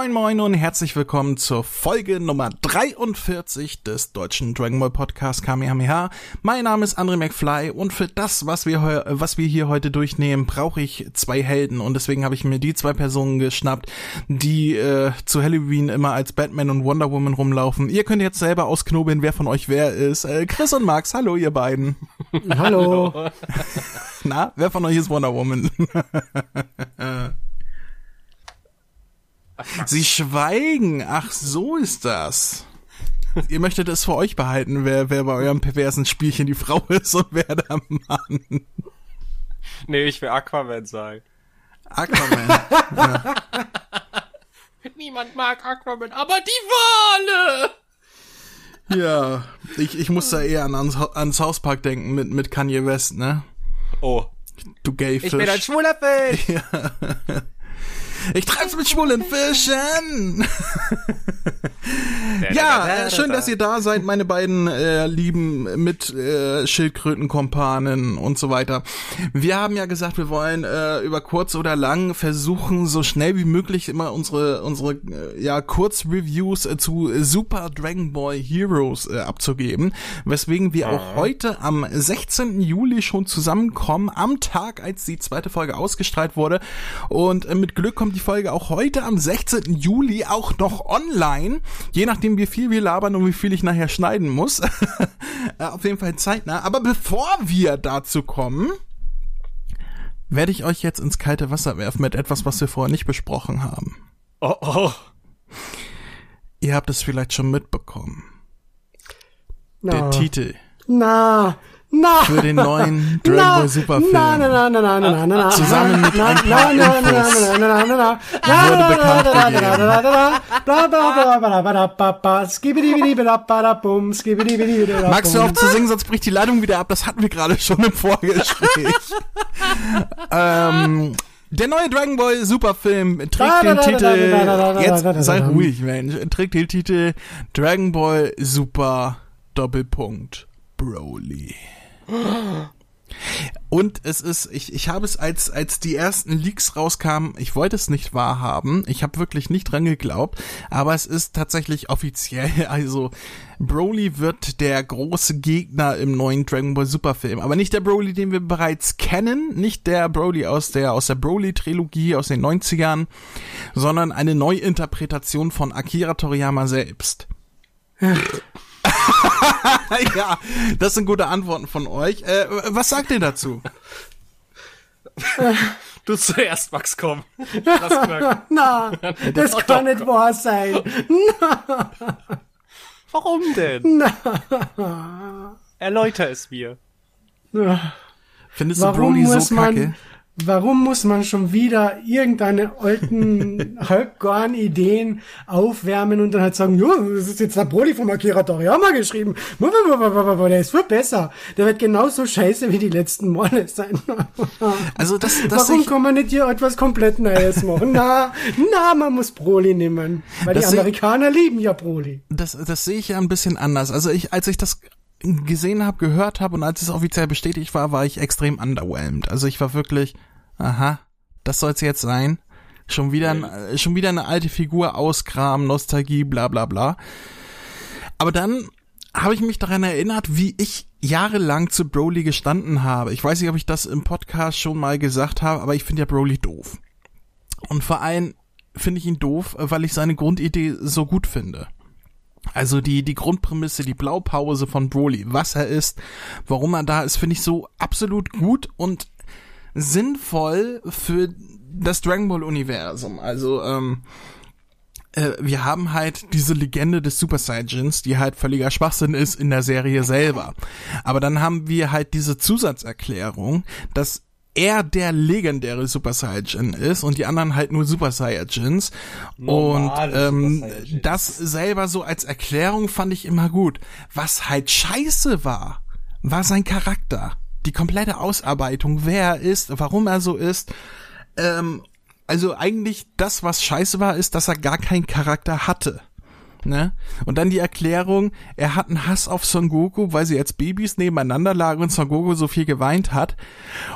Moin moin und herzlich willkommen zur Folge Nummer 43 des deutschen Dragon Ball Podcast Kamehameha. Mein Name ist André McFly und für das, was wir, was wir hier heute durchnehmen, brauche ich zwei Helden und deswegen habe ich mir die zwei Personen geschnappt, die äh, zu Halloween immer als Batman und Wonder Woman rumlaufen. Ihr könnt jetzt selber ausknobeln, wer von euch wer ist. Äh, Chris und Max, hallo ihr beiden. Hallo. Na, wer von euch ist Wonder Woman? Sie schweigen. Ach, so ist das. Ihr möchtet es für euch behalten, wer, wer bei eurem perversen Spielchen die Frau ist und wer der Mann. Nee, ich will Aquaman sein. Aquaman. ja. Niemand mag Aquaman, aber die Wale! Ja, ich, ich muss da eher an, ans, ans Hauspark denken mit, mit Kanye West, ne? Oh. Du Gayfisch. Ich bin ein schwuler Fisch! Ja. Ich treib's mit schwulen Fischen. ja, äh, schön, dass ihr da seid, meine beiden äh, lieben mit äh, Schildkrötenkompanen und so weiter. Wir haben ja gesagt, wir wollen äh, über kurz oder lang versuchen, so schnell wie möglich immer unsere unsere äh, ja Kurzreviews äh, zu Super Dragon Ball Heroes äh, abzugeben, weswegen wir auch heute am 16. Juli schon zusammenkommen, am Tag, als die zweite Folge ausgestrahlt wurde und äh, mit Glück kommt die Folge auch heute am 16. Juli auch noch online. Je nachdem, wie viel wir labern und wie viel ich nachher schneiden muss. Auf jeden Fall zeitnah. Aber bevor wir dazu kommen, werde ich euch jetzt ins kalte Wasser werfen mit etwas, was wir vorher nicht besprochen haben. Oh, oh. Ihr habt es vielleicht schon mitbekommen. Na. Der Titel Na. Na. für den neuen Dragon Na. Ball Super Film. Na, na, na, na, na, na, na, na. Zusammen mit ein paar Infos wurde bekannt gegeben. Magst du auf zu singen, sonst bricht die Leitung wieder ab. Das hatten wir gerade schon im Vorgespräch. ähm, der neue Dragon Ball Superfilm trägt den Titel, jetzt sei ruhig, Mensch, trägt den Titel Dragon Ball Super Doppelpunkt Broly. Und es ist, ich, ich habe es als, als die ersten Leaks rauskamen, ich wollte es nicht wahrhaben, ich habe wirklich nicht dran geglaubt, aber es ist tatsächlich offiziell, also Broly wird der große Gegner im neuen Dragon Ball Super Film, aber nicht der Broly, den wir bereits kennen, nicht der Broly aus der, aus der Broly Trilogie aus den 90ern, sondern eine Neuinterpretation von Akira Toriyama selbst. ja, das sind gute Antworten von euch. Äh, was sagt ihr dazu? Du zuerst, Max, komm. Lass knacken. Na, das Doch, kann doch, nicht wahr sein. Warum denn? Erläuter es mir. Findest du Warum Broly muss so man, kacke? Warum muss man schon wieder irgendeine alten, halbgaren Ideen aufwärmen und dann halt sagen, jo, das ist jetzt der Broly von Akira Toriyama geschrieben. Der ist viel besser. Der wird genauso scheiße wie die letzten Male sein. Also das, das Warum ich, kann man nicht hier etwas komplett Neues machen? Na, na, man muss Broly nehmen. Weil die Amerikaner lieben ja Broly. das, das sehe ich ja ein bisschen anders. Also ich, als ich das gesehen habe, gehört habe und als es offiziell bestätigt war, war ich extrem underwhelmed. Also ich war wirklich, aha, das soll's jetzt sein. Schon wieder, ein, äh, schon wieder eine alte Figur auskramen, Nostalgie, bla bla bla. Aber dann habe ich mich daran erinnert, wie ich jahrelang zu Broly gestanden habe. Ich weiß nicht, ob ich das im Podcast schon mal gesagt habe, aber ich finde ja Broly doof. Und vor allem finde ich ihn doof, weil ich seine Grundidee so gut finde. Also die, die Grundprämisse, die Blaupause von Broly, was er ist, warum er da ist, finde ich so absolut gut und sinnvoll für das Dragon Ball Universum. Also, ähm, äh, wir haben halt diese Legende des Super Saiyajins, die halt völliger Schwachsinn ist in der Serie selber. Aber dann haben wir halt diese Zusatzerklärung, dass er der legendäre Super Saiyajin ist und die anderen halt nur Super Saiyajins. Normale und ähm, Saiyajins. das selber so als Erklärung fand ich immer gut. Was halt scheiße war, war sein Charakter. Die komplette Ausarbeitung, wer er ist, warum er so ist. Ähm, also eigentlich das, was scheiße war, ist, dass er gar keinen Charakter hatte. Ne? Und dann die Erklärung, er hat einen Hass auf Son Goku, weil sie als Babys nebeneinander lagen und Son Goku so viel geweint hat.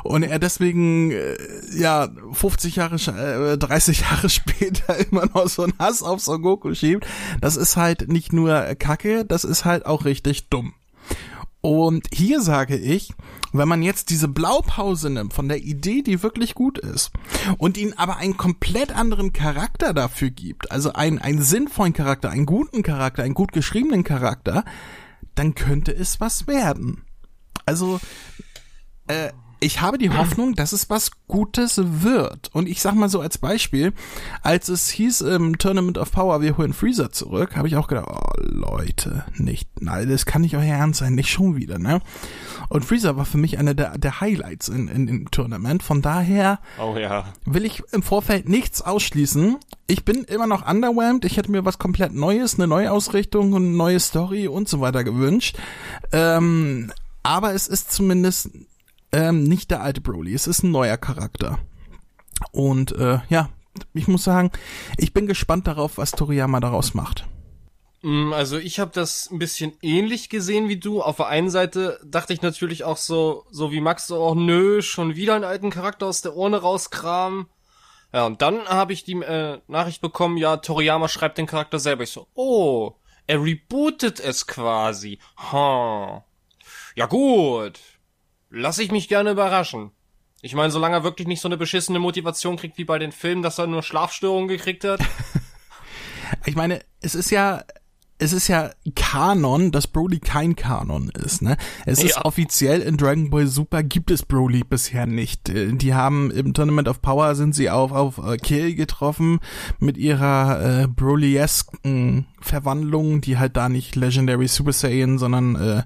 Und er deswegen, äh, ja, 50 Jahre, äh, 30 Jahre später immer noch so einen Hass auf Son Goku schiebt. Das ist halt nicht nur Kacke, das ist halt auch richtig dumm. Und hier sage ich, wenn man jetzt diese Blaupause nimmt von der Idee, die wirklich gut ist, und ihn aber einen komplett anderen Charakter dafür gibt, also einen, einen sinnvollen Charakter, einen guten Charakter, einen gut geschriebenen Charakter, dann könnte es was werden. Also, äh, ich habe die Hoffnung, dass es was Gutes wird. Und ich sag mal so als Beispiel, als es hieß im Tournament of Power, wir holen Freezer zurück, habe ich auch gedacht, oh Leute, nicht, nein, das kann nicht euer Ernst sein, nicht schon wieder, ne? Und Freezer war für mich einer der, der Highlights in, in, im Tournament. Von daher oh, ja. will ich im Vorfeld nichts ausschließen. Ich bin immer noch underwhelmed. Ich hätte mir was komplett Neues, eine Neuausrichtung und eine neue Story und so weiter gewünscht. Ähm, aber es ist zumindest ähm, nicht der alte Broly, es ist ein neuer Charakter. Und äh, ja, ich muss sagen, ich bin gespannt darauf, was Toriyama daraus macht. Mm, also ich habe das ein bisschen ähnlich gesehen wie du. Auf der einen Seite dachte ich natürlich auch so, so wie Max so, oh nö, schon wieder einen alten Charakter aus der Urne rauskramen. Ja, und dann habe ich die äh, Nachricht bekommen, ja, Toriyama schreibt den Charakter selber. Ich so, oh, er rebootet es quasi. Ha. Ja gut, lass ich mich gerne überraschen. Ich meine, solange er wirklich nicht so eine beschissene Motivation kriegt wie bei den Filmen, dass er nur Schlafstörungen gekriegt hat. ich meine, es ist ja es ist ja Kanon, dass Broly kein Kanon ist, ne? Es ja. ist offiziell in Dragon Ball Super gibt es Broly bisher nicht. Äh, die haben im Tournament of Power sind sie auf auf äh, Kill getroffen mit ihrer äh, Broly-esken Verwandlung, die halt da nicht Legendary Super Saiyan, sondern äh,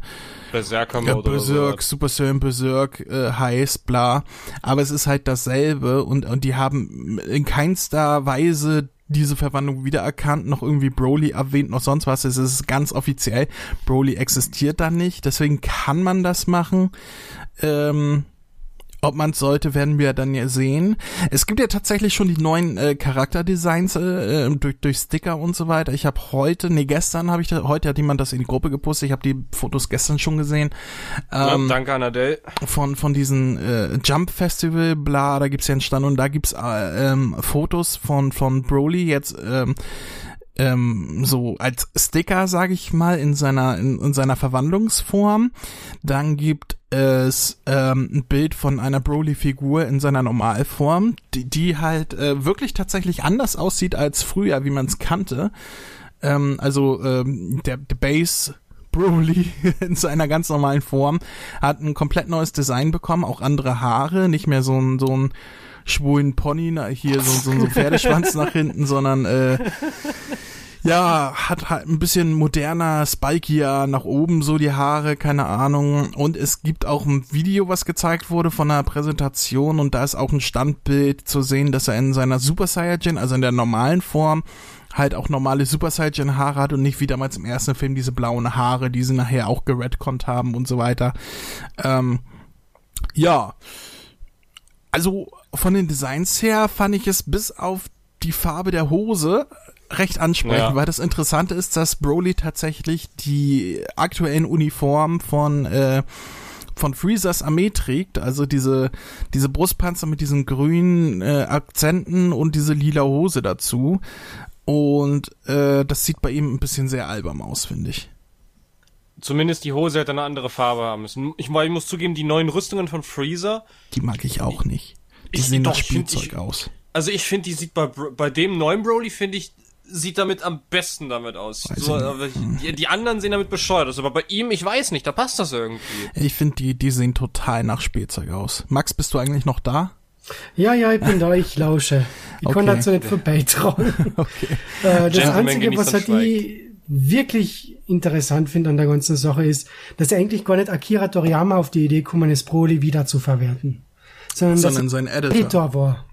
Berserker ja, Berserk, Super Saiyan Berserk äh, heißt, bla. Aber es ist halt dasselbe und und die haben in keinster Weise diese Verwandlung wiedererkannt, noch irgendwie Broly erwähnt, noch sonst was. Es ist ganz offiziell. Broly existiert da nicht, deswegen kann man das machen. Ähm, ob man es sollte, werden wir dann ja sehen. Es gibt ja tatsächlich schon die neuen äh, Charakterdesigns äh, äh durch, durch Sticker und so weiter. Ich habe heute, nee, gestern habe ich, da, heute hat jemand das in die Gruppe gepostet. Ich habe die Fotos gestern schon gesehen. Ähm, ja, danke, Anadel. Von, von diesen äh, Jump Festival, bla, da gibt's ja einen Stand und da gibt's äh, ähm, Fotos von, von Broly jetzt ähm, ähm, so als Sticker, sage ich mal, in seiner in, in seiner Verwandlungsform. Dann gibt es ähm, ein Bild von einer Broly-Figur in seiner Normalform, die, die halt äh, wirklich tatsächlich anders aussieht als früher, wie man es kannte. Ähm, also ähm, der, der Base Broly in seiner ganz normalen Form hat ein komplett neues Design bekommen, auch andere Haare, nicht mehr so ein so ein schwulen Pony, hier so, so, so ein Pferdeschwanz nach hinten, sondern äh, ja, hat halt ein bisschen moderner, spikier nach oben so die Haare, keine Ahnung. Und es gibt auch ein Video, was gezeigt wurde von einer Präsentation und da ist auch ein Standbild zu sehen, dass er in seiner Super Saiyajin, also in der normalen Form, halt auch normale Super Saiyan Haare hat und nicht wie damals im ersten Film diese blauen Haare, die sie nachher auch geredconnt haben und so weiter. Ähm, ja. Also von den Designs her fand ich es bis auf die Farbe der Hose recht ansprechen, ja. weil das Interessante ist, dass Broly tatsächlich die aktuellen Uniformen von äh, von Freezers Armee trägt, also diese diese Brustpanzer mit diesen grünen äh, Akzenten und diese lila Hose dazu. Und äh, das sieht bei ihm ein bisschen sehr albern aus, finde ich. Zumindest die Hose hätte eine andere Farbe haben müssen. Ich, ich muss zugeben, die neuen Rüstungen von Freezer. Die mag ich auch nicht. Die ich, sehen doch, nach Spielzeug ich, aus. Also ich finde, die sieht bei, bei dem neuen Broly, finde ich, sieht damit am besten damit aus. So, die, die, anderen sehen damit bescheuert aus, aber bei ihm, ich weiß nicht, da passt das irgendwie. Ich finde, die, die sehen total nach Spielzeug aus. Max, bist du eigentlich noch da? Ja, ja, ich bin da, ich lausche. Ich okay. konnte dazu nicht vorbeitrauen. okay. Äh, das Einzige, was halt die wirklich interessant finde an der ganzen Sache ist, dass eigentlich gar nicht Akira Toriyama auf die Idee gekommen ist, Broly wieder zu verwerten. Sondern, sondern sein Editor. Editor war.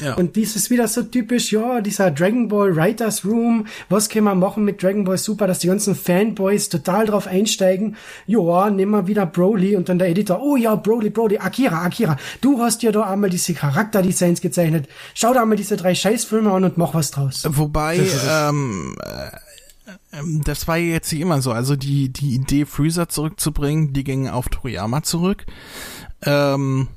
Ja. Und dies ist wieder so typisch, ja, dieser Dragon Ball Writers Room, was können wir machen mit Dragon Ball Super, dass die ganzen Fanboys total drauf einsteigen, ja, nehmen wir wieder Broly und dann der Editor, oh ja, Broly, Broly, Akira, Akira, du hast ja da einmal diese Charakterdesigns gezeichnet, schau da mal diese drei Scheißfilme an und mach was draus. Wobei, ähm, ähm, das war jetzt hier immer so. Also die, die Idee, Freezer zurückzubringen, die ging auf Toriyama zurück. Ähm,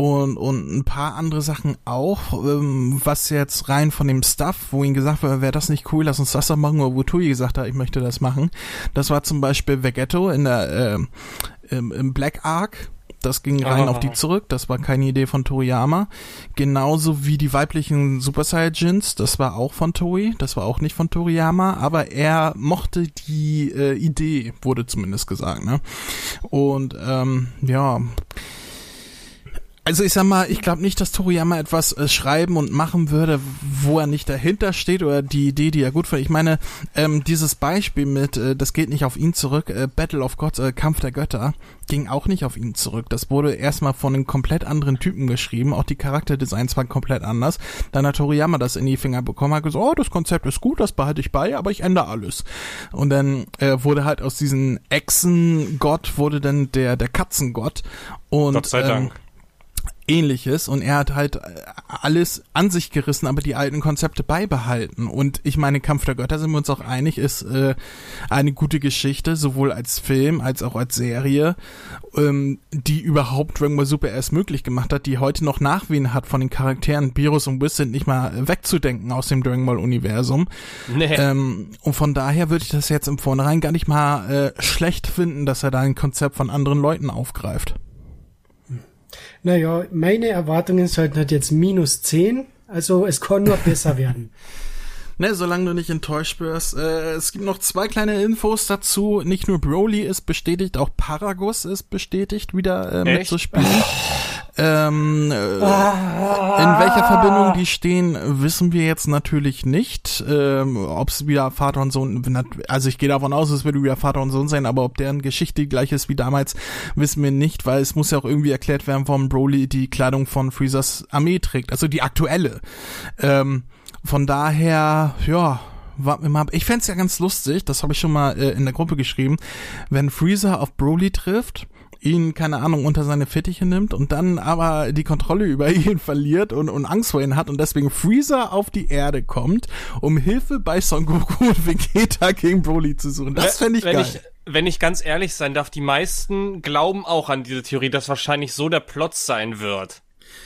und, und ein paar andere Sachen auch, ähm, was jetzt rein von dem Stuff, wo ihm gesagt wurde, wäre das nicht cool, lass uns das doch machen, oder wo Tui gesagt hat, ich möchte das machen. Das war zum Beispiel Vegetto in der, äh, im, im Black Ark, das ging rein Ah. auf die zurück, das war keine Idee von Toriyama. Genauso wie die weiblichen Super Saiyajins, das war auch von Toei, das war auch nicht von Toriyama, aber er mochte die äh, Idee, wurde zumindest gesagt, ne? Und ähm, ja. Also ich sag mal, ich glaube nicht, dass Toriyama etwas äh, schreiben und machen würde, wo er nicht dahinter steht oder die Idee, die er gut findet. Ich meine, ähm, dieses Beispiel mit, äh, das geht nicht auf ihn zurück, äh, Battle of Gods, äh, Kampf der Götter, ging auch nicht auf ihn zurück. Das wurde erstmal von einem komplett anderen Typen geschrieben. Auch die Charakterdesigns waren komplett anders. Dann hat Toriyama das in die Finger bekommen, hat gesagt, oh, das Konzept ist gut, das behalte ich bei, aber ich ändere alles. Und dann äh, wurde halt aus diesem Echsengott wurde dann der der Katzengott und Gott sei ähm, Dank. Ähnliches und er hat halt äh, alles an sich gerissen, aber die alten Konzepte beibehalten. Und ich meine, Kampf der Götter sind wir uns auch einig, ist äh, eine gute Geschichte, sowohl als Film als auch als Serie, ähm, die überhaupt Dragon Ball Super erst möglich gemacht hat, die heute noch Nachwehen hat von den Charakteren. Beerus und Whis sind nicht mal wegzudenken aus dem Dragon Ball Universum. Nee. Ähm, und von daher würde ich das jetzt im Vornherein gar nicht mal äh, schlecht finden, dass er da ein Konzept von anderen Leuten aufgreift. Naja, meine Erwartungen sollten halt jetzt minus 10. Also es kann nur besser werden. Ne, solange du nicht enttäuscht wirst. Äh, es gibt noch zwei kleine Infos dazu. Nicht nur Broly ist bestätigt, auch Paragus ist bestätigt, wieder äh, mitzuspielen. Ähm, äh, in welcher Verbindung die stehen, wissen wir jetzt natürlich nicht. Ähm, ob es wieder Vater und Sohn, also ich gehe davon aus, es wird wieder Vater und Sohn sein, aber ob deren Geschichte die gleiche ist wie damals, wissen wir nicht, weil es muss ja auch irgendwie erklärt werden, warum Broly die Kleidung von Freezers Armee trägt, also die aktuelle. Ähm, von daher, ja. Ich fänd's ja ganz lustig, das habe ich schon mal äh, in der Gruppe geschrieben, wenn Freezer auf Broly trifft, ihn, keine Ahnung, unter seine Fittiche nimmt und dann aber die Kontrolle über ihn verliert und, und Angst vor ihn hat und deswegen Freezer auf die Erde kommt, um Hilfe bei Son Goku und Vegeta gegen Broly zu suchen. Das fände ich wenn geil. Ich, wenn ich ganz ehrlich sein darf, die meisten glauben auch an diese Theorie, dass wahrscheinlich so der Plot sein wird.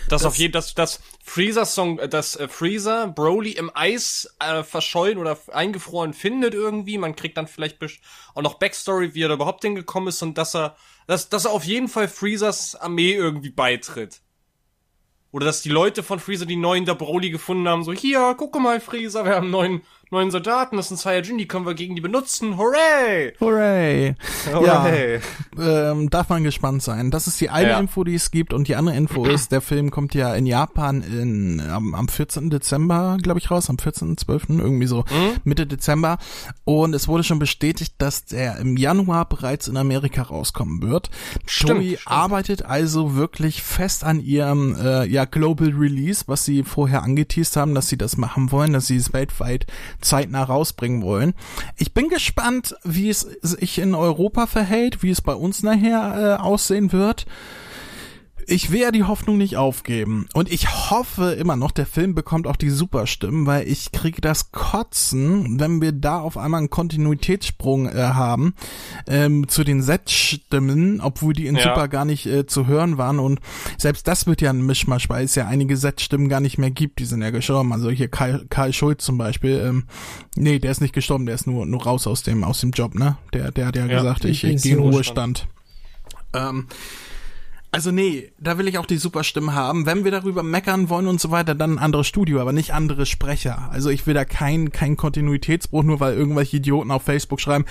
Dass auf jeden, dass, dass Freezer Song, äh, dass äh, Freezer Broly im Eis äh, verschollen oder eingefroren findet irgendwie. Man kriegt dann vielleicht auch noch Backstory, wie er da überhaupt hingekommen ist und dass er, dass, dass er auf jeden Fall Freezers Armee irgendwie beitritt. Oder dass die Leute von Freezer die neuen da Broly gefunden haben, so, hier, gucke mal, Freezer, wir haben einen neuen, neuen Soldaten, das sind Saiyajin, die können wir gegen die benutzen, hooray! Hooray! Hooray. Ja, ähm, darf man gespannt sein. Das ist die eine Ja. Info, die es gibt. Und die andere Info ist, der Film kommt ja in Japan in, am, am 14. Dezember, glaube ich, raus. Am 14., 12., irgendwie so. Mhm. Mitte Dezember. Und es wurde schon bestätigt, dass der im Januar bereits in Amerika rauskommen wird. Stimmt, Toei stimmt. arbeitet also wirklich fest an ihrem äh, ja, Global Release, was sie vorher angeteased haben, dass sie das machen wollen, dass sie es weltweit zeitnah rausbringen wollen. Ich bin gespannt, wie es sich in Europa verhält, wie es bei uns nachher äh, aussehen wird. Ich will ja die Hoffnung nicht aufgeben. Und ich hoffe immer noch, der Film bekommt auch die Superstimmen, weil ich kriege das Kotzen, wenn wir da auf einmal einen Kontinuitätssprung äh, haben ähm, zu den Set-Stimmen, obwohl die in Ja. Super gar nicht äh, zu hören waren. Und selbst das wird ja ein Mischmasch, weil es ja einige Set-Stimmen gar nicht mehr gibt. Die sind ja gestorben. Also hier Karl, Karl Schulz zum Beispiel. Ähm, nee, der ist nicht gestorben, der ist nur, nur raus aus dem, aus dem Job, ne? Der, der hat ja, Ja, gesagt, ich, ich gehe in. Ruhestand. Ähm, also nee, da will ich auch die Superstimmen haben. Wenn wir darüber meckern wollen und so weiter, dann ein anderes Studio, aber nicht andere Sprecher. Also ich will da kein, kein Kontinuitätsbruch, nur weil irgendwelche Idioten auf Facebook schreiben,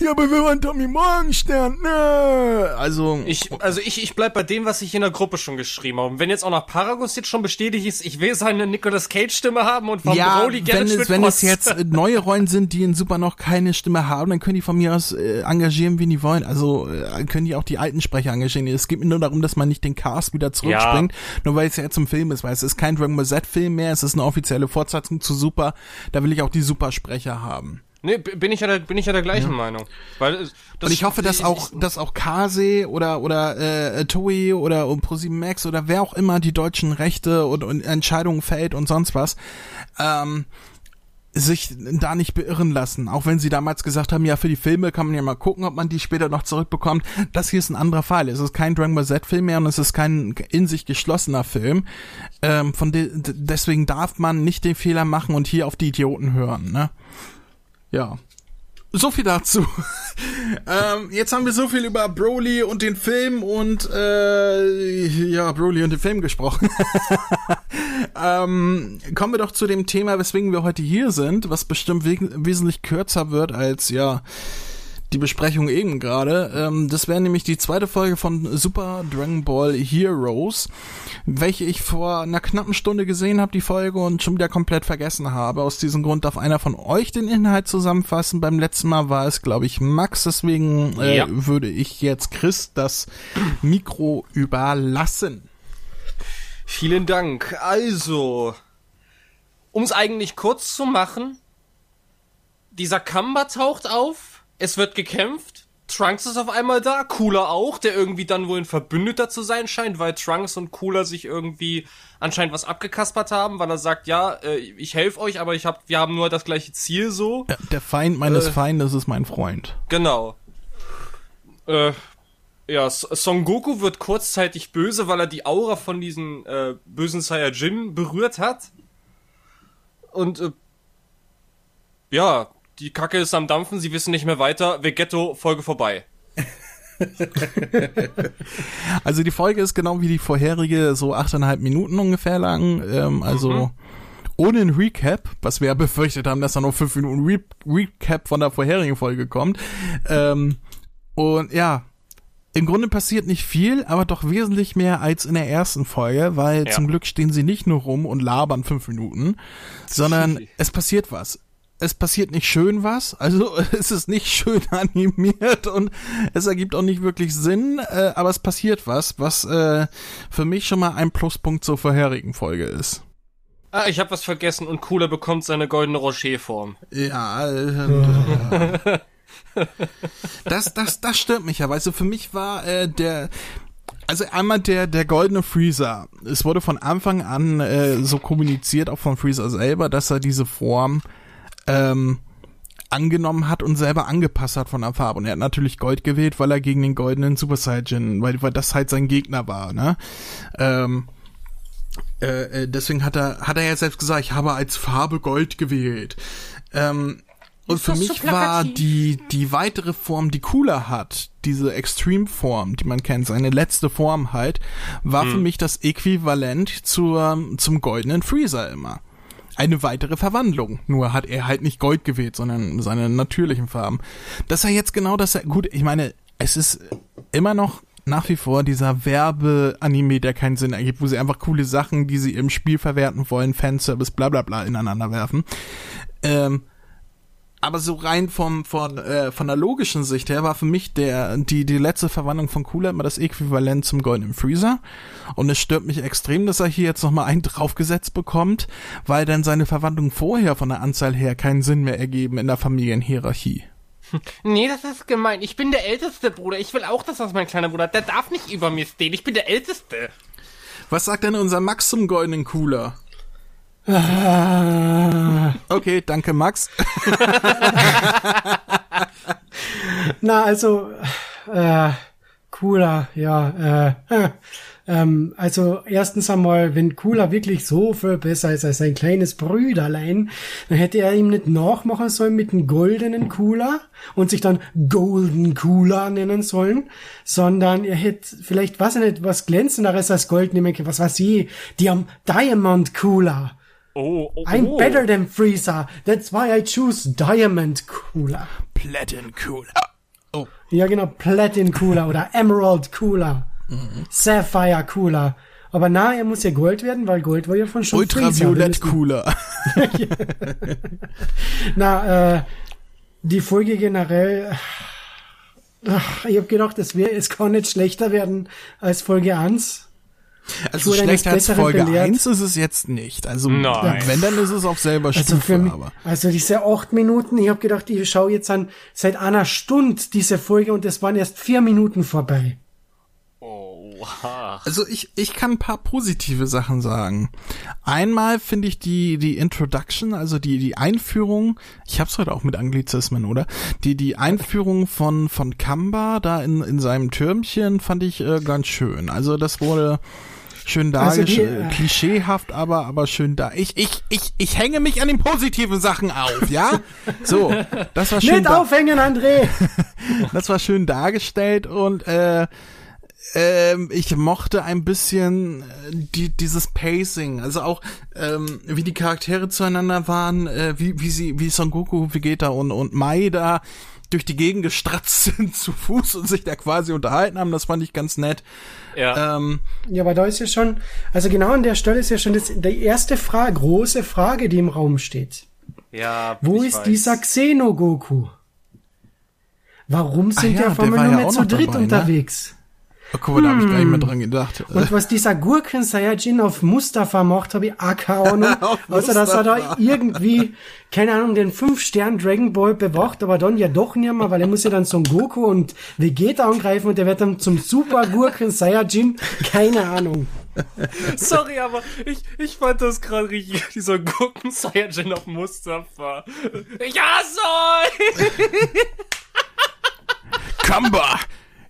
ja, aber wir wollen Tommy Morgenstern, ne? Also, Ich, also ich, ich bleib bei dem, was ich in der Gruppe schon geschrieben habe. Und wenn jetzt auch noch Paragus jetzt schon bestätigt ist, ich will seine Nicolas Cage Stimme haben und von ja, Broly gerne wenn es, wenn es jetzt äh, neue Rollen sind, die in Super noch keine Stimme haben, dann können die von mir aus äh, engagieren, wie die wollen. Also äh, können die auch die alten Sprecher engagieren. Es geht mir nur darum, dass man nicht den Cast wieder zurückspringt, nur weil es ja jetzt ein Film ist, weil es ist kein Dragon Ball Z Film mehr, es ist eine offizielle Fortsetzung zu Super. Da will ich auch die Supersprecher haben. Nee, bin ich ja der, bin ich ja der gleichen Meinung. Weil, äh, das, Und ich hoffe, dass auch, dass auch Kase oder oder äh, Toei oder und ProSieben Max oder wer auch immer die deutschen Rechte und, und Entscheidungen fällt und sonst was, ähm, sich da nicht beirren lassen. Auch wenn sie damals gesagt haben, ja, für die Filme kann man ja mal gucken, ob man die später noch zurückbekommt. Das hier ist ein anderer Fall. Es ist kein Dragon Ball Z-Film mehr und es ist kein in sich geschlossener Film. Ähm, von de deswegen darf man nicht den Fehler machen und hier auf die Idioten hören, ne? Ja. So viel dazu. ähm, jetzt haben wir so viel über Broly und den Film und äh, ja, Broly und den Film gesprochen. ähm, kommen wir doch zu dem Thema, weswegen wir heute hier sind, was bestimmt we wesentlich kürzer wird als ja die Besprechung eben gerade. Ähm, das wäre nämlich die zweite Folge von Super Dragon Ball Heroes, welche ich vor einer knappen Stunde gesehen habe, die Folge, und schon wieder komplett vergessen habe. Aus diesem Grund darf einer von euch den Inhalt zusammenfassen. Beim letzten Mal war es, glaube ich, Max, deswegen äh, ja. würde ich jetzt Chris das Mikro überlassen. Vielen Dank. Also, um es eigentlich kurz zu machen, dieser Kamba taucht auf es wird gekämpft. Trunks ist auf einmal da, Cooler auch, der irgendwie dann wohl ein Verbündeter zu sein scheint, weil Trunks und Cooler sich irgendwie anscheinend was abgekaspert haben, weil er sagt, ja, äh, ich helfe euch, aber ich hab, wir haben nur das gleiche Ziel so. Ja, der Feind meines äh, Feindes ist mein Freund. Genau. Äh, ja, Son Goku wird kurzzeitig böse, weil er die Aura von diesen äh, bösen Saiyajin berührt hat. Und äh, ja, die Kacke ist am Dampfen, sie wissen nicht mehr weiter, Vegetto, Folge vorbei. also die Folge ist genau wie die vorherige so achteinhalb Minuten ungefähr lang. Ähm, also mhm. ohne ein Recap, was wir ja befürchtet haben, dass da noch fünf Minuten Re Recap von der vorherigen Folge kommt. Ähm, und ja, im Grunde passiert nicht viel, aber doch wesentlich mehr als in der ersten Folge, weil ja. zum Glück stehen sie nicht nur rum und labern fünf Minuten, sondern es passiert was es passiert nicht schön was, also es ist nicht schön animiert und es ergibt auch nicht wirklich Sinn, äh, aber es passiert was, was äh, für mich schon mal ein Pluspunkt zur vorherigen Folge ist. Ah, ich habe was vergessen und Cooler bekommt seine goldene Rocher-Form. Ja, äh, das, das, das stört mich ja, weißt du, für mich war äh, der, also einmal der der goldene Freezer. Es wurde von Anfang an äh, so kommuniziert, auch von Freezer selber, dass er diese Form ähm, angenommen hat und selber angepasst hat von der Farbe. Und er hat natürlich Gold gewählt, weil er gegen den goldenen Super Saiyan, weil, weil das halt sein Gegner war, ne? Ähm, äh, äh, deswegen hat er, hat er ja selbst gesagt, ich habe als Farbe Gold gewählt. Ähm, und für mich so war die, die weitere Form, die cooler hat, diese Extreme-Form, die man kennt, seine letzte Form halt, war hm. für mich das Äquivalent zur, zum goldenen Freezer immer eine weitere Verwandlung. Nur hat er halt nicht Gold gewählt, sondern seine natürlichen Farben. Dass er jetzt genau das, gut, ich meine, es ist immer noch nach wie vor dieser Werbe-Anime, der keinen Sinn ergibt, wo sie einfach coole Sachen, die sie im Spiel verwerten wollen, Fanservice, bla bla bla, ineinander werfen. Ähm, aber so rein vom von äh, von der logischen Sicht her war für mich der die die letzte Verwandlung von Cooler immer das Äquivalent zum goldenen Freezer und es stört mich extrem, dass er hier jetzt noch mal einen draufgesetzt bekommt, weil dann seine Verwandlung vorher von der Anzahl her keinen Sinn mehr ergeben in der Familienhierarchie. Nee, das ist gemein. Ich bin der älteste Bruder. Ich will auch, dass das mein kleiner Bruder. Der darf nicht über mir stehen. Ich bin der älteste. Was sagt denn unser Max zum goldenen Cooler? Okay, danke Max. Na, also, äh, cooler, ja. Äh, ähm, also erstens einmal, wenn Cooler wirklich so viel besser ist als ein kleines Brüderlein, dann hätte er ihm nicht nachmachen sollen mit einem goldenen Cooler und sich dann Golden Cooler nennen sollen, sondern er hätte vielleicht, was nicht, was glänzenderes als Gold nehmen können, was weiß ich, die haben Diamond Cooler Oh, oh, I'm oh. better than Freezer. That's why I choose Diamond Cooler. Platin Cooler. Oh. Ja, genau. Platin Cooler oder Emerald Cooler. Mhm. Sapphire Cooler. Aber na, er muss ja Gold werden, weil Gold war ja von schon Ultraviolett Cooler. na, äh, die Folge generell, ach, ich hab gedacht, es wäre, es kann nicht schlechter werden als Folge 1. Also schlechter als Folge belehrt. 1 ist es jetzt nicht. Also Nein. wenn, dann ist es auf selber also Stufe. Mich, aber. Also diese acht Minuten, ich habe gedacht, ich schaue jetzt an seit einer Stunde diese Folge und es waren erst vier Minuten vorbei. Oh. Oha. Also ich, ich kann ein paar positive Sachen sagen. Einmal finde ich die, die Introduction, also die, die Einführung, ich hab's heute auch mit Anglizismen, oder? Die, die Einführung von, von Kamba da in, in seinem Türmchen fand ich äh, ganz schön. Also das wurde schön Also dargestellt, äh, klischeehaft, aber, aber schön da. Ich, ich, ich, ich hänge mich an den positiven Sachen auf, ja? So, das war schön Nicht aufhängen, André! das war schön dargestellt und äh, ähm, ich mochte ein bisschen äh, die, dieses Pacing, also auch ähm, wie die Charaktere zueinander waren, äh, wie, wie sie, wie Son Goku, Vegeta und, und Mai da durch die Gegend gestratzt sind zu Fuß und sich da quasi unterhalten haben, das fand ich ganz nett. Ja. Ähm, Ja, aber da ist ja schon, also genau an der Stelle ist ja schon das, die erste Frage, große Frage, die im Raum steht. ja. Wo ich ist weiß. dieser Xeno-Goku? Warum sind ja, die auf der war nur ja mehr zu dritt dabei, ne? Oh, guck mal, da habe ich gar nicht mehr dran gedacht. Und was dieser Gurken Saiyajin auf Mustafa macht, habe ich auch keine Ahnung. Außer dass er da irgendwie, keine Ahnung, den 5-Stern Dragon Ball bewacht, aber dann ja doch nicht mehr, weil er muss ja dann Son Goku und Vegeta angreifen und der wird dann zum Super Gurken Saiyajin. Keine Ahnung. Sorry, aber ich, ich fand das gerade richtig, dieser Gurken Saiyajin auf Mustafa. Ich hasse euch! Kamba,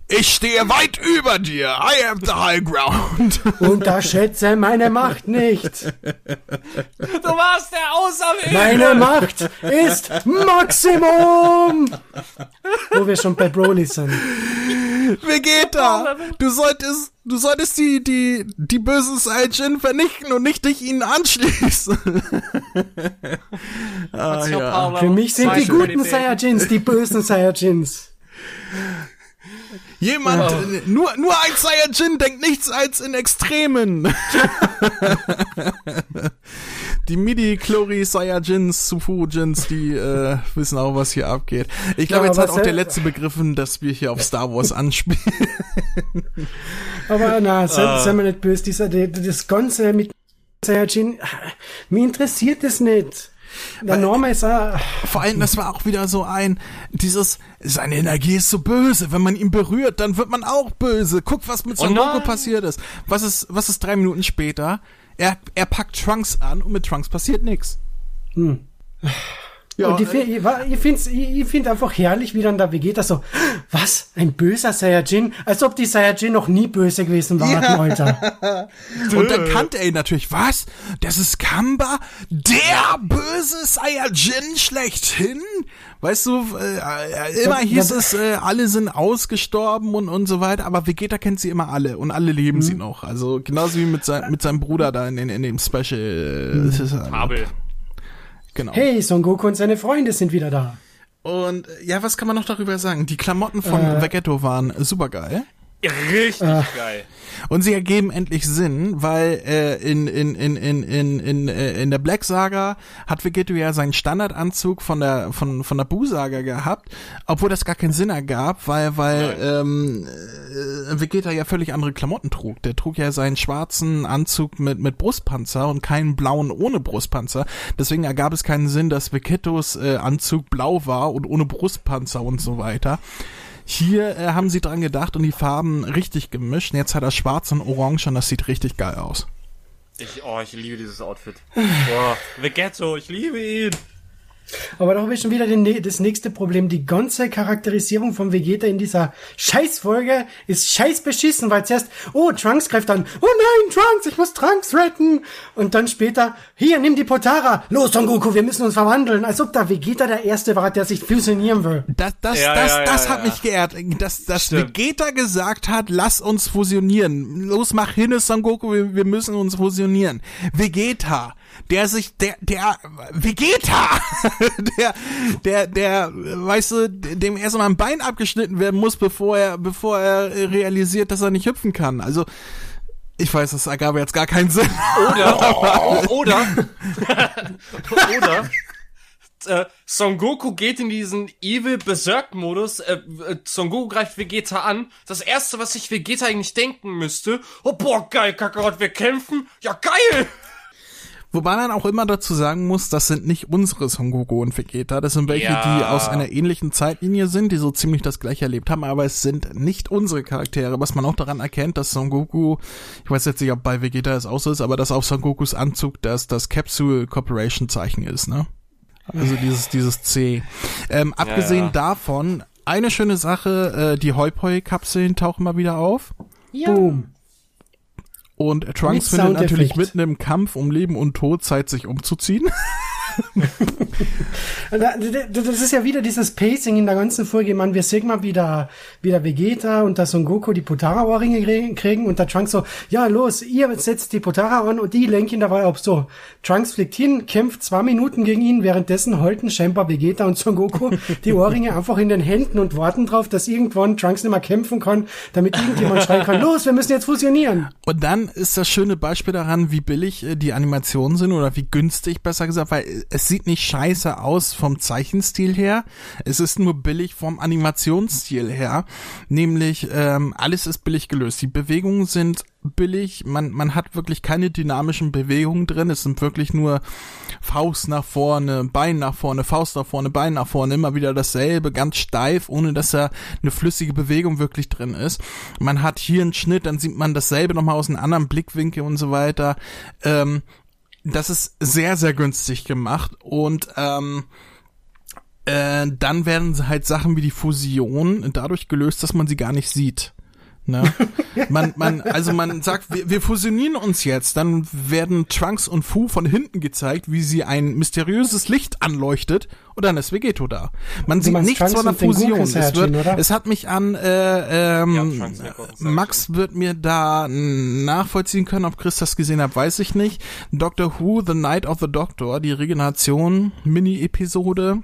ich stehe weit über dir. I am the high ground. Unterschätze meine Macht nicht. Du warst der Auserwählte! Meine Macht ist Maximum! Wo wir schon bei Broly sind. Vegeta, du solltest, du solltest die, die, die bösen Saiyajin vernichten und nicht dich ihnen anschließen. ah, ja. Für mich sind die guten Saiyajins die bösen Saiyajins. Jemand, äh, nur, nur ein Saiyajin denkt nichts als in Extremen. die Midi-Chlori Saiyajins, Sufujins, die äh, wissen auch, was hier abgeht. Ich glaube, Ja, jetzt hat auch der Letzte begriffen, dass wir hier auf Star Wars anspielen. Aber na, sei, Ah. sei mir nicht böse, dieser, die- das Ganze mit Saiyajin, mich interessiert es nicht. Der Name ist auch, Vor allem, das war auch wieder so ein, dieses, seine Energie ist so böse, wenn man ihn berührt, dann wird man auch böse. Guck, was mit Oh Son Goku passiert ist. Was ist, was ist drei Minuten später? Er, er packt Trunks an und mit Trunks passiert nichts. Ja, und ich, find- ich, wa- ich finde ich, find einfach herrlich, wie dann der Vegeta so, was, ein böser Saiyajin? Als ob die Saiyajin noch nie böse gewesen waren, Ja. Alter. Und dann kannte er ihn natürlich. Was? Das ist Kamba? Der böse Saiyajin schlechthin? Weißt du, äh, äh, immer hieß ja, es, äh, alle sind ausgestorben und, und so weiter, aber Vegeta kennt sie immer alle und alle lieben sie noch. Also genauso wie mit, sein, mit seinem Bruder da in, in, in dem Special. äh, es ist, äh, Abel. Genau. Hey, Son Goku und seine Freunde sind wieder da. Und äh, ja, was kann man noch darüber sagen? Die Klamotten von Äh. Vegetto waren super geil. Richtig geil. Und sie ergeben endlich Sinn, weil äh, in, in, in, in, in, in, äh, in der Black Saga hat Vegetto ja seinen Standardanzug von der von, von der Buu Saga gehabt, obwohl das gar keinen Sinn ergab, weil weil ähm, äh, Vegeta ja völlig andere Klamotten trug. Der trug ja seinen schwarzen Anzug mit mit Brustpanzer und keinen blauen ohne Brustpanzer. Deswegen ergab es keinen Sinn, dass Vegettos äh, Anzug blau war und ohne Brustpanzer und so weiter. Hier äh, haben sie dran gedacht und die Farben richtig gemischt. Und jetzt hat er schwarz und orange und das sieht richtig geil aus. Ich, oh, ich liebe dieses Outfit. Boah, Vegetto, ich liebe ihn. Aber da habe ich schon wieder den, das nächste Problem. Die ganze Charakterisierung von Vegeta in dieser Scheißfolge ist scheiß beschissen, weil zuerst, oh, Trunks greift an, oh nein, Trunks, ich muss Trunks retten. Und dann später, hier, nimm die Potara. Los, Son Goku, wir müssen uns verwandeln. Als ob da Vegeta der Erste war, der sich fusionieren will. Das, das, Ja, das, ja, ja, das hat ja. mich geehrt, dass, dass Stimmt. Vegeta gesagt hat, lass uns fusionieren. Los, mach hin, Son Goku, wir, wir müssen uns fusionieren. Vegeta, der sich, der, der, Vegeta, der, der, der, weißt du, dem erst mal ein Bein abgeschnitten werden muss, bevor er, bevor er realisiert, dass er nicht hüpfen kann. Also, ich weiß, das ergab jetzt gar keinen Sinn. Oder, oder, oder, äh, Son Goku geht in diesen Evil Berserk-Modus, äh, äh, Son Goku greift Vegeta an. Das erste, was sich Vegeta eigentlich denken müsste, oh boah, geil, Kakarot, wir kämpfen, ja geil! Wobei man auch immer dazu sagen muss, das sind nicht unsere Son Goku und Vegeta, das sind welche, Ja. die aus einer ähnlichen Zeitlinie sind, die so ziemlich das gleiche erlebt haben, aber es sind nicht unsere Charaktere, was man auch daran erkennt, dass Son Goku, ich weiß jetzt nicht, ob bei Vegeta es auch so ist, aber dass auf Son Gokus Anzug das, das Capsule Corporation Zeichen ist, ne? Also dieses, dieses C. Ähm, abgesehen ja. davon, eine schöne Sache, äh, die Hoi-Poi-Kapseln tauchen mal wieder auf. Boom. Und Trunks Mit findet natürlich mitten im Kampf um Leben und Tod Zeit, sich umzuziehen. Da- da- Das ist ja wieder dieses Pacing in der ganzen Folge. Man, wir sehen mal wieder, wieder Vegeta und der Son Goku die Potara-Ohrringe krie- kriegen und der Trunks so, ja los, ihr setzt die Potara an und die lenken dabei ab. So, Trunks fliegt hin, kämpft zwei Minuten gegen ihn, währenddessen halten scheinbar Vegeta und Son Goku die Ohrringe einfach in den Händen und warten drauf, dass irgendwann Trunks nicht mehr kämpfen kann, damit irgendjemand schreien kann, los, wir müssen jetzt fusionieren. Und dann ist das schöne Beispiel daran, wie billig äh, die Animationen sind oder wie günstig, besser gesagt, weil äh, es sieht nicht scheiße aus vom Zeichenstil her. Es ist nur billig vom Animationsstil her. Nämlich, ähm, alles ist billig gelöst. Die Bewegungen sind billig. Man, man hat wirklich keine dynamischen Bewegungen drin. Es sind wirklich nur Faust nach vorne, Bein nach vorne, Faust nach vorne, Bein nach vorne, immer wieder dasselbe, ganz steif, ohne dass da eine flüssige Bewegung wirklich drin ist. Man hat hier einen Schnitt, dann sieht man dasselbe nochmal aus einem anderen Blickwinkel und so weiter. Ähm, das ist sehr, sehr günstig gemacht und ähm, äh, dann werden halt Sachen wie die Fusion dadurch gelöst, dass man sie gar nicht sieht. Ne? Man, man, also man sagt, wir, wir fusionieren uns jetzt, dann werden Trunks und Fu von hinten gezeigt, wie sie ein mysteriöses Licht anleuchtet und dann ist Vegeto da. Man sieht nichts Trunks von der Fusion. Es, wird, es hat mich an, äh, ähm, Ja. Max wird mir da nachvollziehen können, ob Chris das gesehen hat, weiß ich nicht. Doctor Who, The Night of the Doctor, die Regeneration, Mini-Episode,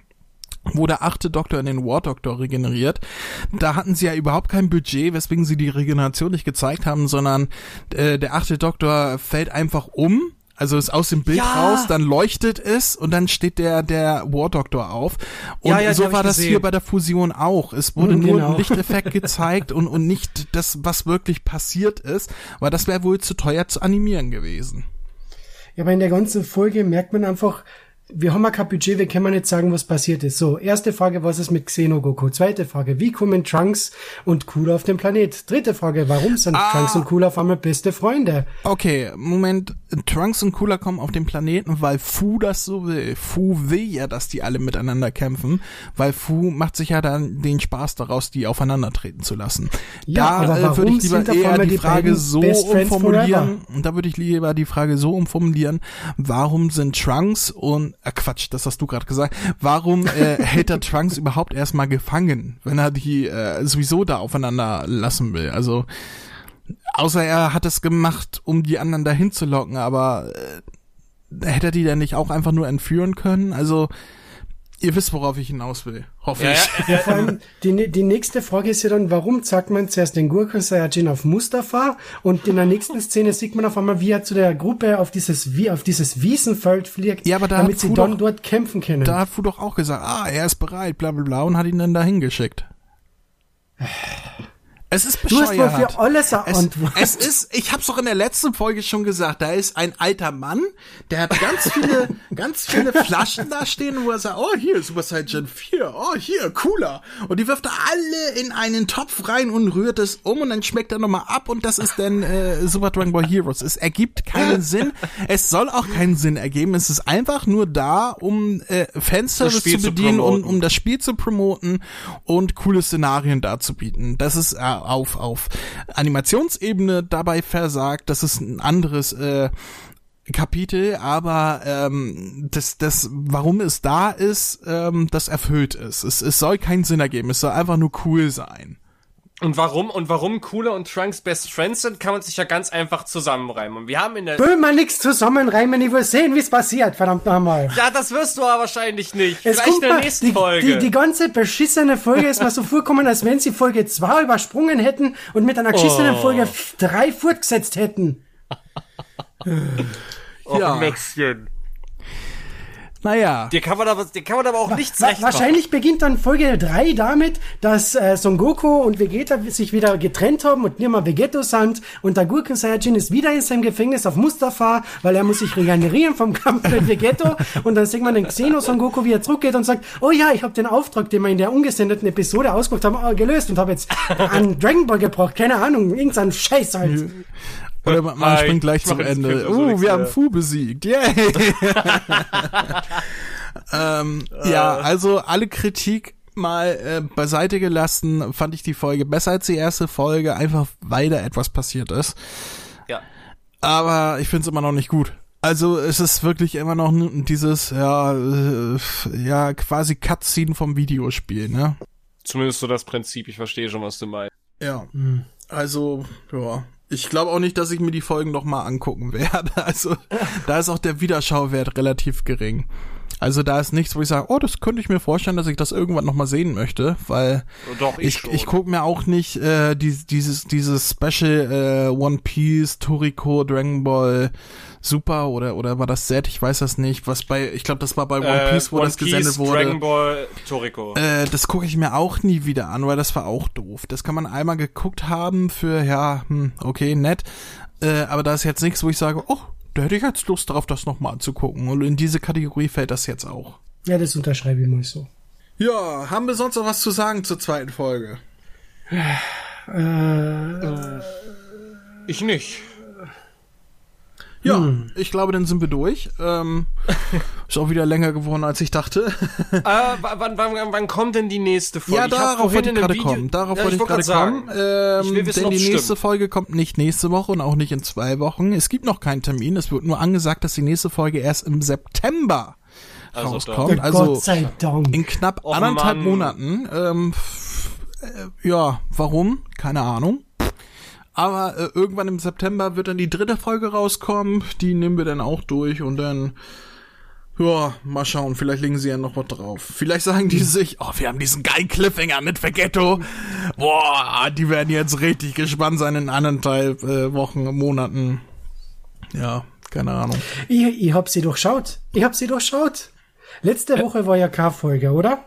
wo der achte Doktor in den War Doctor regeneriert. Da hatten sie ja überhaupt kein Budget, weswegen sie die Regeneration nicht gezeigt haben, sondern äh, der achte Doktor fällt einfach um. Also ist aus dem Bild Ja. raus, dann leuchtet es und dann steht der der War Doctor auf. Und Ja, ja, so war das gesehen. hier bei der Fusion auch. Es wurde Mhm, nur genau. ein Lichteffekt gezeigt und und nicht das, was wirklich passiert ist, weil das wäre wohl zu teuer zu animieren gewesen. Ja, aber in der ganzen Folge merkt man einfach, wir haben ja kein Budget, wir können nicht sagen, was passiert ist. So, erste Frage, was ist mit Xenogoku? Zweite Frage, wie kommen Trunks und Cooler auf den Planet? Dritte Frage, warum sind Ah. Trunks und Cooler auf einmal beste Freunde? Okay, Moment. Trunks und Cooler kommen auf den Planeten, weil Fu das so will. Fu will ja, dass die alle miteinander kämpfen, weil Fu macht sich ja dann den Spaß daraus, die aufeinandertreten zu lassen. Ja, aber da äh, warum würde ich lieber eher die die Frage so umformulieren. Da würde ich lieber die Frage so umformulieren, warum sind Trunks und äh, Quatsch, das hast du gerade gesagt. Warum äh, hält er Trunks überhaupt erstmal gefangen, wenn er die äh, sowieso da aufeinander lassen will? Also Außer er hat es gemacht, um die anderen dahin zu locken, aber äh, hätte er die denn nicht auch einfach nur entführen können? Also, ihr wisst, worauf ich hinaus will. Hoffe Ja, ich. ja, Vor allem, die, die nächste Frage ist ja dann, warum zeigt man zuerst den Gurken Saiyajin auf Mustafa und in der nächsten Szene sieht man auf einmal, wie er zu der Gruppe auf dieses, wie, auf dieses Wiesenfeld fliegt, Ja, aber da damit sie Fu dann doch- dort kämpfen können. Da hat Fu doch auch gesagt, ah, er ist bereit, bla bla bla, und hat ihn dann dahin geschickt. Es ist du hast wohl bescheuert. für alles eine Es, Antwort. es ist, ich hab's doch in der letzten Folge schon gesagt, da ist ein alter Mann, der hat ganz viele, ganz viele Flaschen da stehen, wo er sagt, oh, hier, Super Saiyan 4, oh, hier, cooler. Und die wirft er alle in einen Topf rein und rührt es um und dann schmeckt er nochmal ab und das ist dann äh, Super Dragon Ball Heroes. Es ergibt keinen Sinn, es soll auch keinen Sinn ergeben, es ist einfach nur da, um äh, Fanservice Spiel zu zu bedienen und promoten. um das Spiel zu promoten und coole Szenarien darzubieten. Das ist äh, auf, auf Animationsebene dabei versagt. Das ist ein anderes äh, Kapitel, aber ähm, das, das, warum es da ist, ähm, das erfüllt ist. Es, es soll keinen Sinn ergeben. Es soll einfach nur cool sein. Und warum, und warum Cooler und Trunks Best Friends sind, kann man sich ja ganz einfach zusammenreimen. Und wir haben in der, Will man nichts zusammenreimen, ich will sehen, wie es passiert, verdammt nochmal. ja, das wirst du aber wahrscheinlich nicht. Es Vielleicht kommt in der mal, nächsten die, Folge. Die, die ganze beschissene Folge ist mir so vorkommen, als wenn sie Folge 2 übersprungen hätten und mit einer geschissenen Oh. Folge 3 fortgesetzt hätten. Och, Ja. Naja. Dir kann man aber, dir kann man aber auch nichts Wa recht machen. wahrscheinlich beginnt dann Folge 3 damit, dass äh, Son Goku und Vegeta sich wieder getrennt haben und nicht mehr Vegeto sind und der Gurken Saiyajin ist wieder in seinem Gefängnis auf Mustafa, weil er muss sich regenerieren vom Kampf mit Vegeto und dann sieht man den Xeno Son Goku, wie er zurückgeht und sagt, oh ja, ich habe den Auftrag, den wir in der ungesendeten Episode ausgemacht haben, äh, gelöst und habe jetzt einen Dragon Ball gebraucht, keine Ahnung, irgendein Scheiß halt. Oder man, man springt gleich zum Ende. Uh, Versuch, wir haben. Fu besiegt. Yay! ähm, ja, also alle Kritik mal äh, beiseite gelassen, fand ich die Folge besser als die erste Folge, einfach weil da etwas passiert ist. Ja. Aber ich finde es immer noch nicht gut. Also es ist wirklich immer noch dieses, ja, äh, ja, quasi Cutscene vom Videospiel, ne? Zumindest so das Prinzip. Ich verstehe schon, was du meinst. Ja. Also, ja. Ich glaube auch nicht, dass ich mir die Folgen noch mal angucken werde. Also, da ist auch der Wiederschauwert relativ gering. Also, da ist nichts, wo ich sage, oh, das könnte ich mir vorstellen, dass ich das irgendwann noch mal sehen möchte, weil Doch, ich ich, ich gucke mir auch nicht äh, die, dieses, dieses Special äh, One Piece, Toriko, Dragon Ball Super oder oder war das Z, ich weiß das nicht, was bei, ich glaube, das war bei One Piece, wo Äh, One das gesendet Piece, wurde. Dragon Ball, Toriko. Äh, das gucke ich mir auch nie wieder an, weil das war auch doof. Das kann man einmal geguckt haben für, ja, hm, okay, nett. Äh, aber da ist jetzt nichts, wo ich sage, oh, da hätte ich jetzt Lust drauf, das nochmal anzugucken. Und in diese Kategorie fällt das jetzt auch. Ja, das unterschreibe ich mal so. Ja, haben wir sonst noch was zu sagen zur zweiten Folge? ich nicht. Ja, Hm. ich glaube, dann sind wir durch. Ähm, ist auch wieder länger geworden, als ich dachte. äh, wann, wann, wann, kommt denn die nächste Folge? ja, Ich darauf wollte ich gerade kommen. Darauf Ja, wollte ich wollte gerade kommen. sagen. Ähm, Ich will wissen, denn die nächste stimmt. Folge kommt nicht nächste Woche und auch nicht in zwei Wochen. Es gibt noch keinen Termin. Es wird nur angesagt, dass die nächste Folge erst im September Also rauskommt. Also Gott sei Dank. in knapp Och, anderthalb Mann. Monaten. Ähm, äh, ja, warum? Keine Ahnung. Aber äh, irgendwann im September wird dann die dritte Folge rauskommen. Die nehmen wir dann auch durch und dann, ja, mal schauen. Vielleicht legen sie ja noch was drauf. Vielleicht sagen die sich, oh, wir haben diesen geilen Cliffhanger mit Vegetto. Boah, die werden jetzt richtig gespannt sein in anderthalb äh, Wochen, Monaten. Ja, keine Ahnung. Ich, ich hab sie durchschaut. Ich hab sie durchschaut. Letzte Woche war ja K-Folge, oder?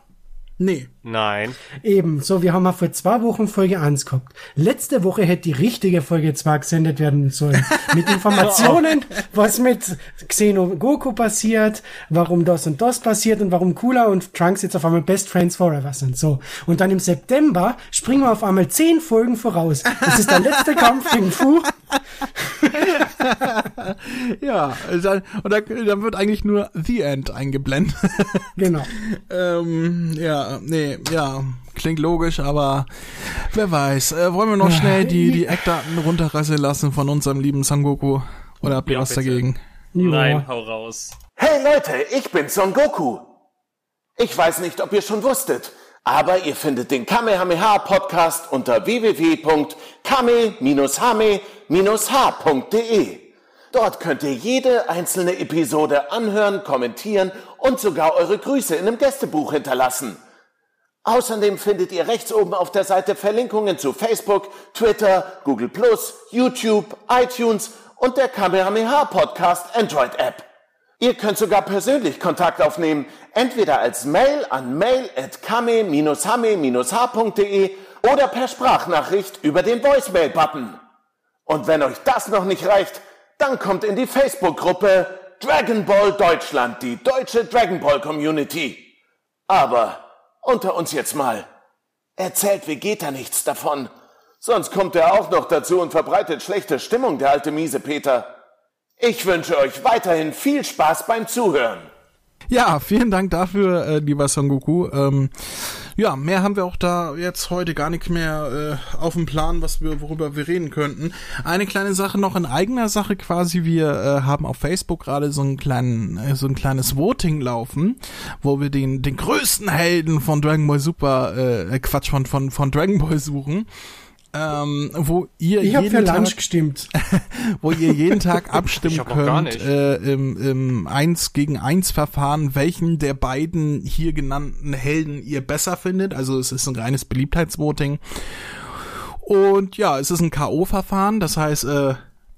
Nee. Nein. Eben, so, wir haben ja vor zwei Wochen Folge 1 gehabt. Letzte Woche hätte die richtige Folge 2 gesendet werden sollen. Mit Informationen, was mit Xeno Goku passiert, warum das und das passiert und warum Cooler und Trunks jetzt auf einmal Best Friends Forever sind. So. Und dann im September springen wir auf einmal zehn Folgen voraus. Das ist der letzte Kampf gegen Fu. Ja, dann, und dann, dann wird eigentlich nur The End eingeblendet. Genau. ähm, ja, nee, ja, klingt logisch, aber wer weiß. Äh, wollen wir noch schnell die, die Eckdaten runterrasseln lassen von unserem lieben Sangoku? Oder habt ihr Ja, was bitte. dagegen? Nein, hau raus. Hey Leute, ich bin Son Goku. Ich weiß nicht, ob ihr schon wusstet, aber ihr findet den Kamehameha Podcast unter www.kame-hame-h.de. Dort könnt ihr jede einzelne Episode anhören, kommentieren und sogar eure Grüße in einem Gästebuch hinterlassen. Außerdem findet ihr rechts oben auf der Seite Verlinkungen zu Facebook, Twitter, Google+, YouTube, iTunes und der Kamehameha Podcast Android App. Ihr könnt sogar persönlich Kontakt aufnehmen, entweder als Mail an mail@kame-hame-h.de oder per Sprachnachricht über den Voicemail-Button. Und wenn euch das noch nicht reicht, dann kommt in die Facebook-Gruppe Dragon Ball Deutschland, die deutsche Dragon Ball Community. Aber unter uns jetzt mal. Erzählt Vegeta nichts davon. Sonst kommt er auch noch dazu und verbreitet schlechte Stimmung, der alte miese Peter. Ich wünsche euch weiterhin viel Spaß beim Zuhören. Ja, vielen Dank dafür, äh, lieber Son Goku. Ähm, ja, mehr haben wir auch da jetzt heute gar nicht mehr äh, auf dem Plan, was wir, worüber wir reden könnten. Eine kleine Sache noch in eigener Sache quasi. Wir äh, haben auf Facebook gerade so äh, so ein kleines Voting laufen, wo wir den den größten Helden von Dragon Ball Super, äh, Quatsch von von von Dragon Ball suchen. Ähm, wo ihr Ich jeden Lunch Tag gestimmt. wo ihr jeden Tag abstimmen könnt äh, im, im 1 gegen 1 Verfahren, welchen der beiden hier genannten Helden ihr besser findet. Also es ist ein reines Beliebtheitsvoting. Und ja, es ist ein K.O.-Verfahren, das heißt, äh,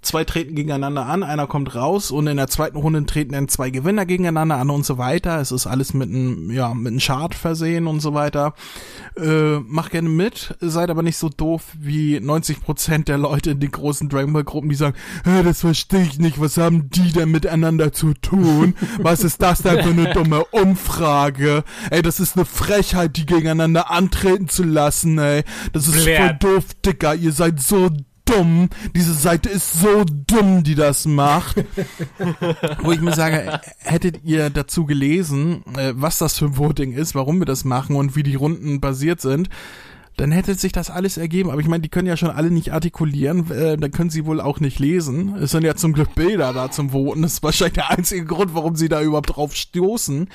zwei treten gegeneinander an, einer kommt raus und in der zweiten Runde treten dann zwei Gewinner gegeneinander an und so weiter. Es ist alles mit einem, ja, mit einem Chart versehen und so weiter. Äh, mach gerne mit, seid aber nicht so doof wie 90 Prozent der Leute in den großen Dragon Ball Gruppen, die sagen, das verstehe ich nicht, was haben die denn miteinander zu tun? Was ist das denn für eine dumme Umfrage? Ey, das ist eine Frechheit, die gegeneinander antreten zu lassen, ey. Das ist Blair. voll doof, Dicker. Ihr seid so dumm. Diese Seite ist so dumm, die das macht. Wo ich mir sage, hättet ihr dazu gelesen, äh, was das für ein Voting ist, warum wir das machen und wie die Runden basiert sind, dann hätte sich das alles ergeben. Aber ich meine, die können ja schon alle nicht artikulieren, äh, dann können sie wohl auch nicht lesen. Es sind ja zum Glück Bilder da zum Voten. Das ist wahrscheinlich der einzige Grund, warum sie da überhaupt drauf stoßen.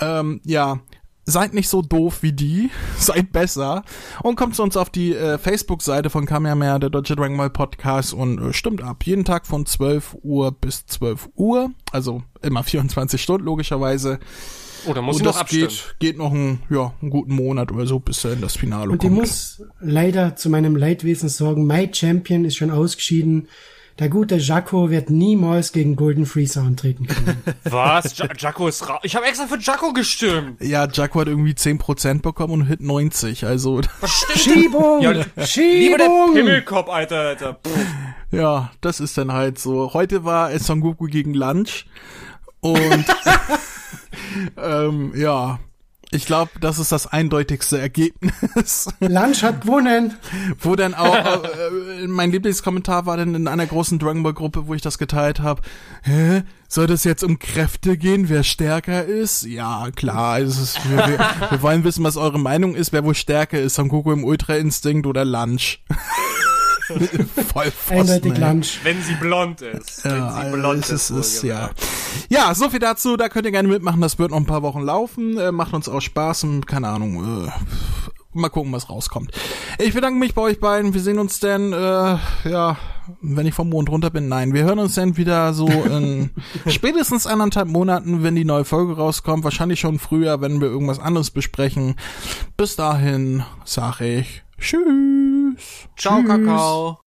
Ähm, ja, seid nicht so doof wie die, seid besser und kommt zu uns auf die äh, Facebook-Seite von Kamehameha, der Deutsche Dragon Ball Podcast und äh, stimmt ab. Jeden Tag von 12 Uhr bis 12 Uhr, also immer 24 Stunden logischerweise. Oh, da muss und ich noch das abstimmen. geht, geht noch ein, ja, einen guten Monat oder so, bis dann das Finale Und ich kommt. muss leider zu meinem Leidwesen sorgen, My Champion ist schon ausgeschieden. Der gute Jaco wird niemals gegen Golden Freezer antreten können. Was? Ja Jacko ist raus. Ich habe extra für Jacko gestimmt. ja, Jaco hat irgendwie 10% bekommen und Hit 90, also Was stimmt Schiebung! Ja, Lieber der Schiebung! Himmelkopf, Alter, Alter. Pff. Ja, das ist dann halt so. Heute war es Son Goku gegen Lunch und ähm, ja, ich glaube, das ist das eindeutigste Ergebnis. Lunch hat gewonnen. wo dann auch äh, mein Lieblingskommentar war dann in einer großen Dragon Ball Gruppe, wo ich das geteilt habe. Hä? Soll das jetzt um Kräfte gehen, wer stärker ist? Ja, klar, es ist, wir, wir, wir wollen wissen, was eure Meinung ist, wer wohl stärker ist, Son Goku im Ultra Instinkt oder Lunch. Voll Eindeutig. Lunch. Wenn sie blond ist. Ja, Wenn sie also blond ist, ist. ist ja. Ja, so viel dazu. Da könnt ihr gerne mitmachen. Das wird noch ein paar Wochen laufen. Äh, macht uns auch Spaß und keine Ahnung. Äh, mal gucken, was rauskommt. Ich bedanke mich bei euch beiden. Wir sehen uns dann, äh, ja, wenn ich vom Mond runter bin. Nein, wir hören uns dann wieder so in spätestens anderthalb Monaten, wenn die neue Folge rauskommt. Wahrscheinlich schon früher, wenn wir irgendwas anderes besprechen. Bis dahin sage ich Tschüss. Ciao, Tschüss. Kakao.